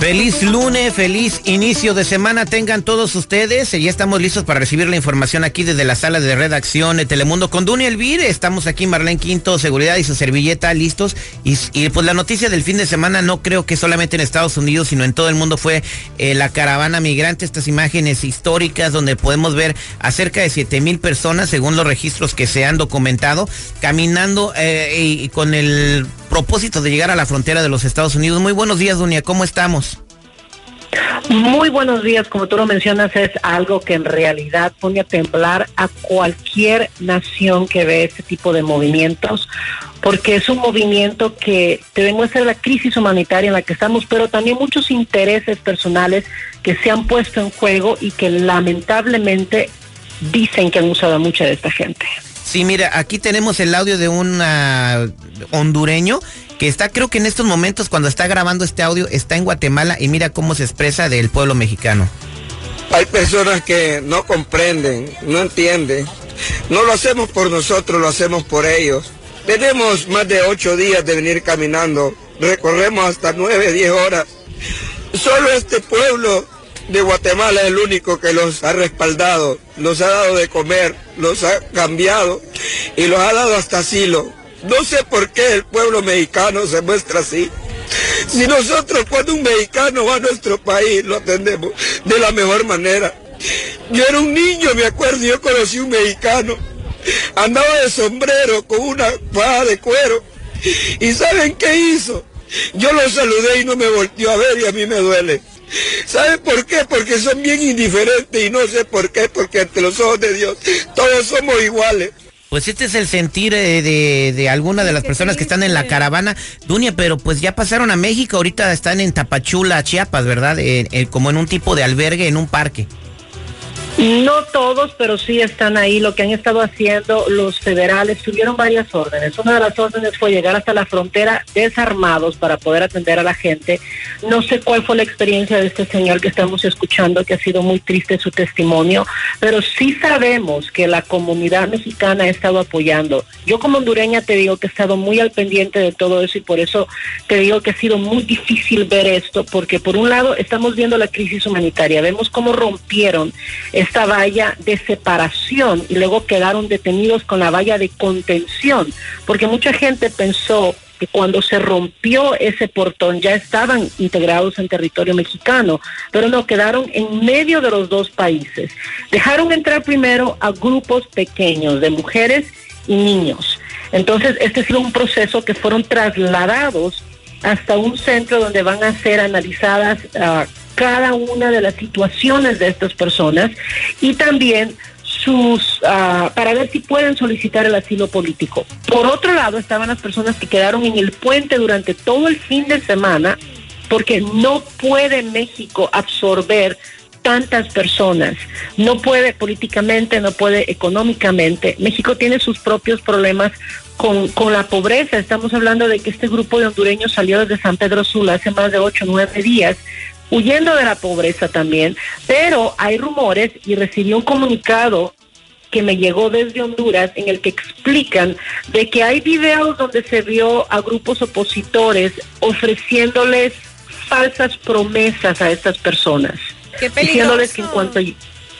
Feliz lunes, feliz inicio de semana tengan todos ustedes. Ya estamos listos para recibir la información aquí desde la sala de redacción de Telemundo con Duny Elvire. Estamos aquí, Marlene Quinto, Seguridad y su servilleta listos. Y, pues la noticia del fin de semana no creo que solamente en Estados Unidos, sino en todo el mundo fue eh, la caravana migrante. Estas imágenes históricas donde podemos ver a cerca de 7 mil personas, según los registros que se han documentado, caminando eh, y con el propósito de llegar a la frontera de los Estados Unidos. Muy buenos días, Dunia, ¿cómo estamos? Muy buenos días, como tú lo mencionas, es algo que en realidad pone a temblar a cualquier nación que ve este tipo de movimientos, porque es un movimiento que te demuestra la crisis humanitaria en la que estamos, pero también muchos intereses personales que se han puesto en juego y que lamentablemente dicen que han usado mucha de esta gente. Sí, mira, aquí tenemos el audio de un ah, hondureño que está, creo que en estos momentos, cuando está grabando este audio, está en Guatemala y mira cómo se expresa del pueblo mexicano. Hay personas que no comprenden, no entienden. No lo hacemos por nosotros, lo hacemos por ellos. Tenemos más de ocho días de venir caminando. Recorremos hasta nueve, diez horas. Solo este pueblo de Guatemala es el único que los ha respaldado, los ha dado de comer, los ha cambiado y los ha dado hasta asilo. No sé por qué el pueblo mexicano se muestra así. Si nosotros cuando un mexicano va a nuestro país lo atendemos de la mejor manera. Yo era un niño, me acuerdo, yo conocí un mexicano. Andaba de sombrero con una faja de cuero. ¿Y saben qué hizo? Yo lo saludé y no me volteó a ver y a mí me duele. ¿Sabe por qué? Porque son bien indiferentes y no sé por qué, porque ante los ojos de Dios todos somos iguales. Pues este es el sentir eh, de, de alguna de las personas que están en la caravana, Dunia, pero pues ya pasaron a México, ahorita están en Tapachula, Chiapas, ¿verdad? como en un tipo de albergue, en un parque. No todos, pero sí están ahí. Lo que han estado haciendo los federales, tuvieron varias órdenes. Una de las órdenes fue llegar hasta la frontera desarmados para poder atender a la gente. No sé cuál fue la experiencia de este señor que estamos escuchando, que ha sido muy triste su testimonio, pero sí sabemos que la comunidad mexicana ha estado apoyando. Yo como hondureña te digo que he estado muy al pendiente de todo eso y por eso te digo que ha sido muy difícil ver esto, porque por un lado estamos viendo la crisis humanitaria, vemos cómo rompieron esta valla de separación y luego quedaron detenidos con la valla de contención, porque mucha gente pensó que cuando se rompió ese portón ya estaban integrados en territorio mexicano, pero no quedaron en medio de los dos países. Dejaron entrar primero a grupos pequeños de mujeres y niños. Entonces, este ha sido un proceso que fueron trasladados hasta un centro donde van a ser analizadas uh, cada una de las situaciones de estas personas y también sus uh, para ver si pueden solicitar el asilo político. Por otro lado, estaban las personas que quedaron en el puente durante todo el fin de semana porque no puede México absorber tantas personas. No puede políticamente, no puede económicamente. México tiene sus propios problemas con, con la pobreza. Estamos hablando de que este grupo de hondureños salió desde San Pedro Sula hace más de ocho o nueve días huyendo de la pobreza también, pero hay rumores y recibí un comunicado que me llegó desde Honduras en el que explican de que hay videos donde se vio a grupos opositores ofreciéndoles falsas promesas a estas personas, diciéndoles que en cuanto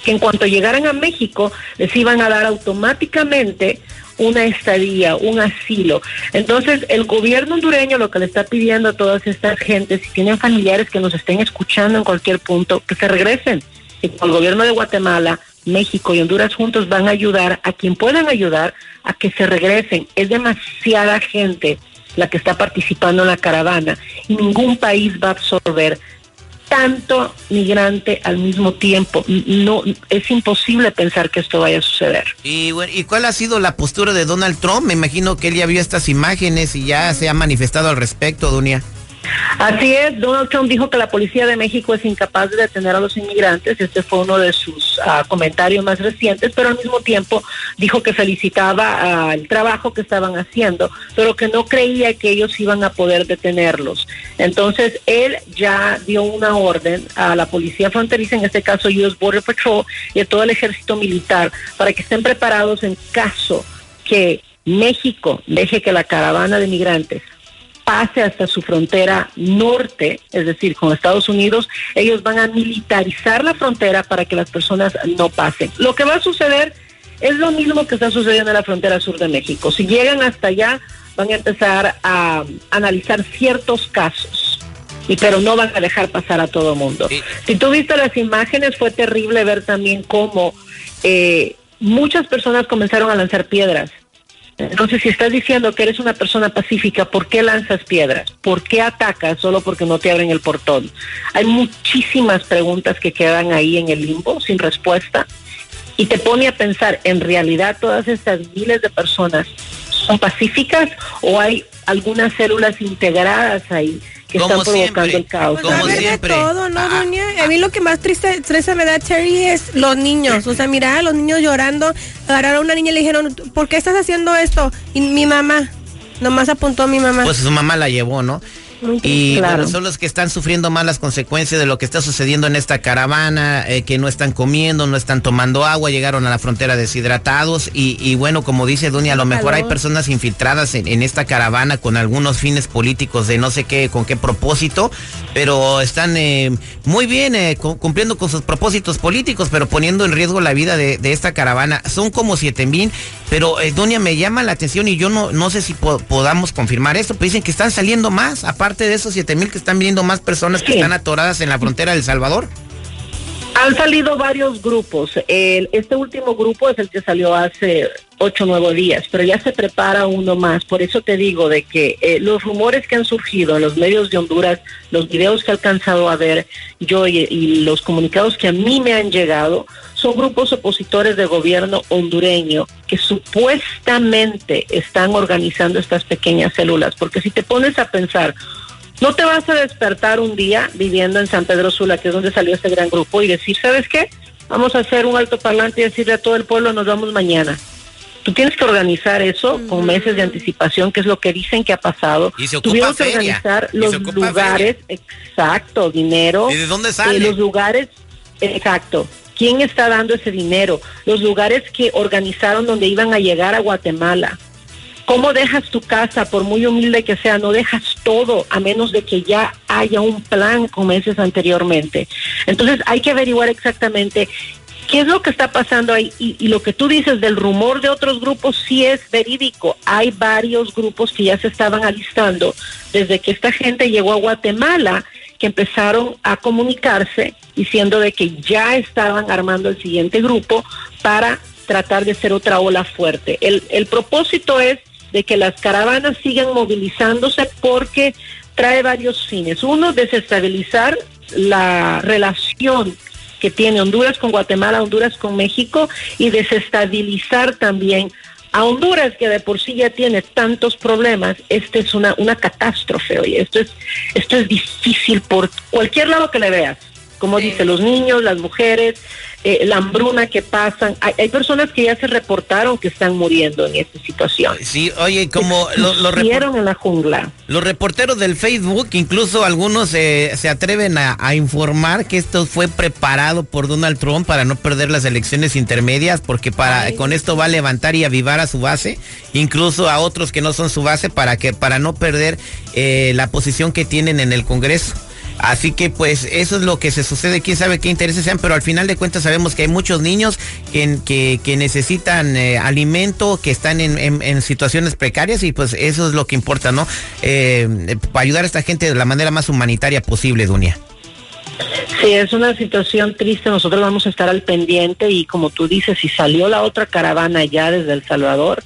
que en cuanto llegaran a México les iban a dar automáticamente una estadía, un asilo. Entonces, el gobierno hondureño lo que le está pidiendo a todas estas gentes, si tienen familiares que nos estén escuchando en cualquier punto, que se regresen. Y el gobierno de Guatemala, México y Honduras juntos van a ayudar a quien puedan ayudar a que se regresen. Es demasiada gente la que está participando en la caravana y ningún país va a absorber tanto migrante al mismo tiempo. No es imposible pensar que esto vaya a suceder. Y, ¿Y cuál ha sido la postura de Donald Trump? Me imagino que él ya vio estas imágenes y ya se ha manifestado al respecto, Dunia. Así es, Donald Trump dijo que la policía de México es incapaz de detener a los inmigrantes, este fue uno de sus uh, comentarios más recientes, pero al mismo tiempo dijo que felicitaba uh, el trabajo que estaban haciendo, pero que no creía que ellos iban a poder detenerlos. Entonces, él ya dio una orden a la policía fronteriza, en este caso US Border Patrol, y a todo el ejército militar, para que estén preparados en caso que México deje que la caravana de migrantes pase hasta su frontera norte, es decir, con Estados Unidos, ellos van a militarizar la frontera para que las personas no pasen. Lo que va a suceder es lo mismo que está sucediendo en la frontera sur de México. Si llegan hasta allá, van a empezar a analizar ciertos casos. Y, pero no van a dejar pasar a todo mundo. Si tú viste las imágenes, fue terrible ver también cómo eh, muchas personas comenzaron a lanzar piedras entonces, si estás diciendo que eres una persona pacífica, ¿por qué lanzas piedras? ¿Por qué atacas solo porque no te abren el portón? Hay muchísimas preguntas que quedan ahí en el limbo sin respuesta y te pone a pensar, ¿en realidad todas estas miles de personas son pacíficas o hay algunas células integradas ahí que están provocando el caos. Pues como siempre. todo, ¿no, ah. A mí lo que más triste, triste me da, Cherry, es los niños. O sea, mira, los niños llorando. Agarraron a una niña y le dijeron, ¿por qué estás haciendo esto? Y mi mamá, nomás apuntó a mi mamá. Pues su mamá la llevó, ¿no? Y son los que están sufriendo más las consecuencias de lo que está sucediendo en esta caravana, eh, que no están comiendo, no están tomando agua, llegaron a la frontera deshidratados. Y, bueno, como dice Dunia, a lo mejor hay personas infiltradas en, esta caravana con algunos fines políticos de no sé qué, con qué propósito, pero están eh, muy bien eh, cumpliendo con sus propósitos políticos, pero poniendo en riesgo la vida de, esta caravana. Son como siete mil, pero Dunia me llama la atención y yo no, no sé si podamos confirmar esto, pero dicen que están saliendo más, aparte aparte de esos 7 mil que están viniendo más personas que están atoradas en la frontera del Salvador? Han salido varios grupos. este último grupo es el que salió hace ocho o nueve días, pero ya se prepara uno más. Por eso te digo de que eh, los rumores que han surgido en los medios de Honduras, los videos que he alcanzado a ver yo y los comunicados que a mí me han llegado, son grupos opositores de gobierno hondureño que supuestamente están organizando estas pequeñas células, porque si te pones a pensar, no te vas a despertar un día viviendo en San Pedro Sula, que es donde salió este gran grupo, y decir, ¿sabes qué? Vamos a hacer un alto parlante y decirle a todo el pueblo, nos vamos mañana. Tú tienes que organizar eso con meses de anticipación, que es lo que dicen que ha pasado. Y se ocupa que organizar los lugares, exacto, dinero. ¿Y de dónde sale? los lugares, exacto. ¿Quién está dando ese dinero? Los lugares que organizaron donde iban a llegar a Guatemala. ¿Cómo dejas tu casa, por muy humilde que sea? No dejas todo a menos de que ya haya un plan con meses anteriormente. Entonces hay que averiguar exactamente qué es lo que está pasando ahí. Y, lo que tú dices del rumor de otros grupos sí es verídico. Hay varios grupos que ya se estaban alistando desde que esta gente llegó a Guatemala que empezaron a comunicarse diciendo de que ya estaban armando el siguiente grupo para tratar de hacer otra ola fuerte. El, el propósito es de que las caravanas sigan movilizándose porque trae varios fines. Uno, desestabilizar la relación que tiene Honduras con Guatemala, Honduras con México y desestabilizar también a Honduras, que de por sí ya tiene tantos problemas, este es una, una catástrofe, oye, esto es, esto es difícil por cualquier lado que le veas. Como dice, los niños, las mujeres, eh, la hambruna que pasan. Hay, personas que ya se reportaron que están muriendo en esta situación. Sí, oye, como los lo en la jungla. Los reporteros del Facebook, incluso algunos eh, se atreven a, informar que esto fue preparado por Donald Trump para no perder las elecciones intermedias, porque para con esto va a levantar y avivar a su base, incluso a otros que no son su base, para que para no perder eh, la posición que tienen en el Congreso. Así que pues eso es lo que se sucede, quién sabe qué intereses sean, pero al final de cuentas sabemos que hay muchos niños que, que, necesitan eh, alimento, que están en, situaciones precarias y pues eso es lo que importa, ¿no? Eh, para ayudar a esta gente de la manera más humanitaria posible, Dunia. Sí, es una situación triste, nosotros vamos a estar al pendiente y como tú dices, si salió la otra caravana ya desde El Salvador,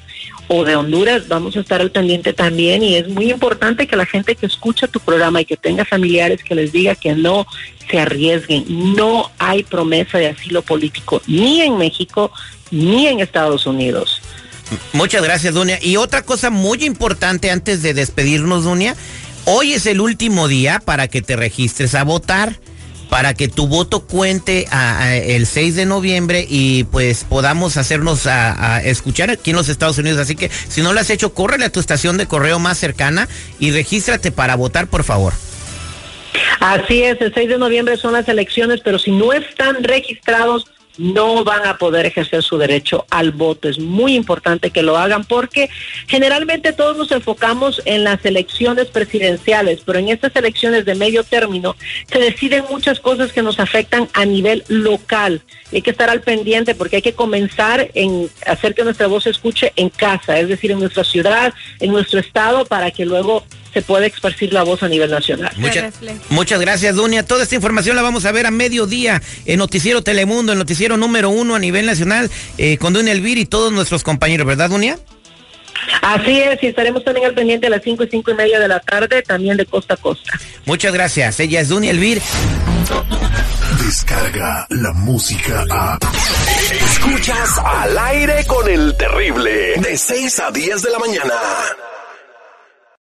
o de Honduras, vamos a estar al pendiente también y es muy importante que la gente que escucha tu programa y que tenga familiares que les diga que no se arriesguen. No hay promesa de asilo político ni en México ni en Estados Unidos. Muchas gracias, Dunia. Y otra cosa muy importante antes de despedirnos, Dunia, Hoy es el último día para que te registres a votar para que tu voto cuente el 6 de noviembre y pues podamos hacernos a, escuchar aquí en los Estados Unidos. Así que si no lo has hecho, córrele a tu estación de correo más cercana y regístrate para votar, por favor. Así es, el 6 de noviembre son las elecciones, pero si no están registrados, no van a poder ejercer su derecho al voto. Es muy importante que lo hagan porque generalmente todos nos enfocamos en las elecciones presidenciales, pero en estas elecciones de medio término se deciden muchas cosas que nos afectan a nivel local. Hay que estar al pendiente porque hay que comenzar en hacer que nuestra voz se escuche en casa, es decir, en nuestra ciudad, en nuestro estado, para que luego se puede esparcir la voz a nivel nacional. muchas gracias, Dunia. Toda esta información la vamos a ver a mediodía en Noticiero Telemundo, el noticiero número uno a nivel nacional, eh, con Dunia Elvir y todos nuestros compañeros, ¿verdad, Dunia? Así es, y estaremos también al pendiente a las cinco y cinco y media de la tarde, también de costa a costa. Muchas gracias. Ella es Dunia Elvir. Descarga la música a. Escuchas al aire con el terrible, de 6 a 10 de la mañana.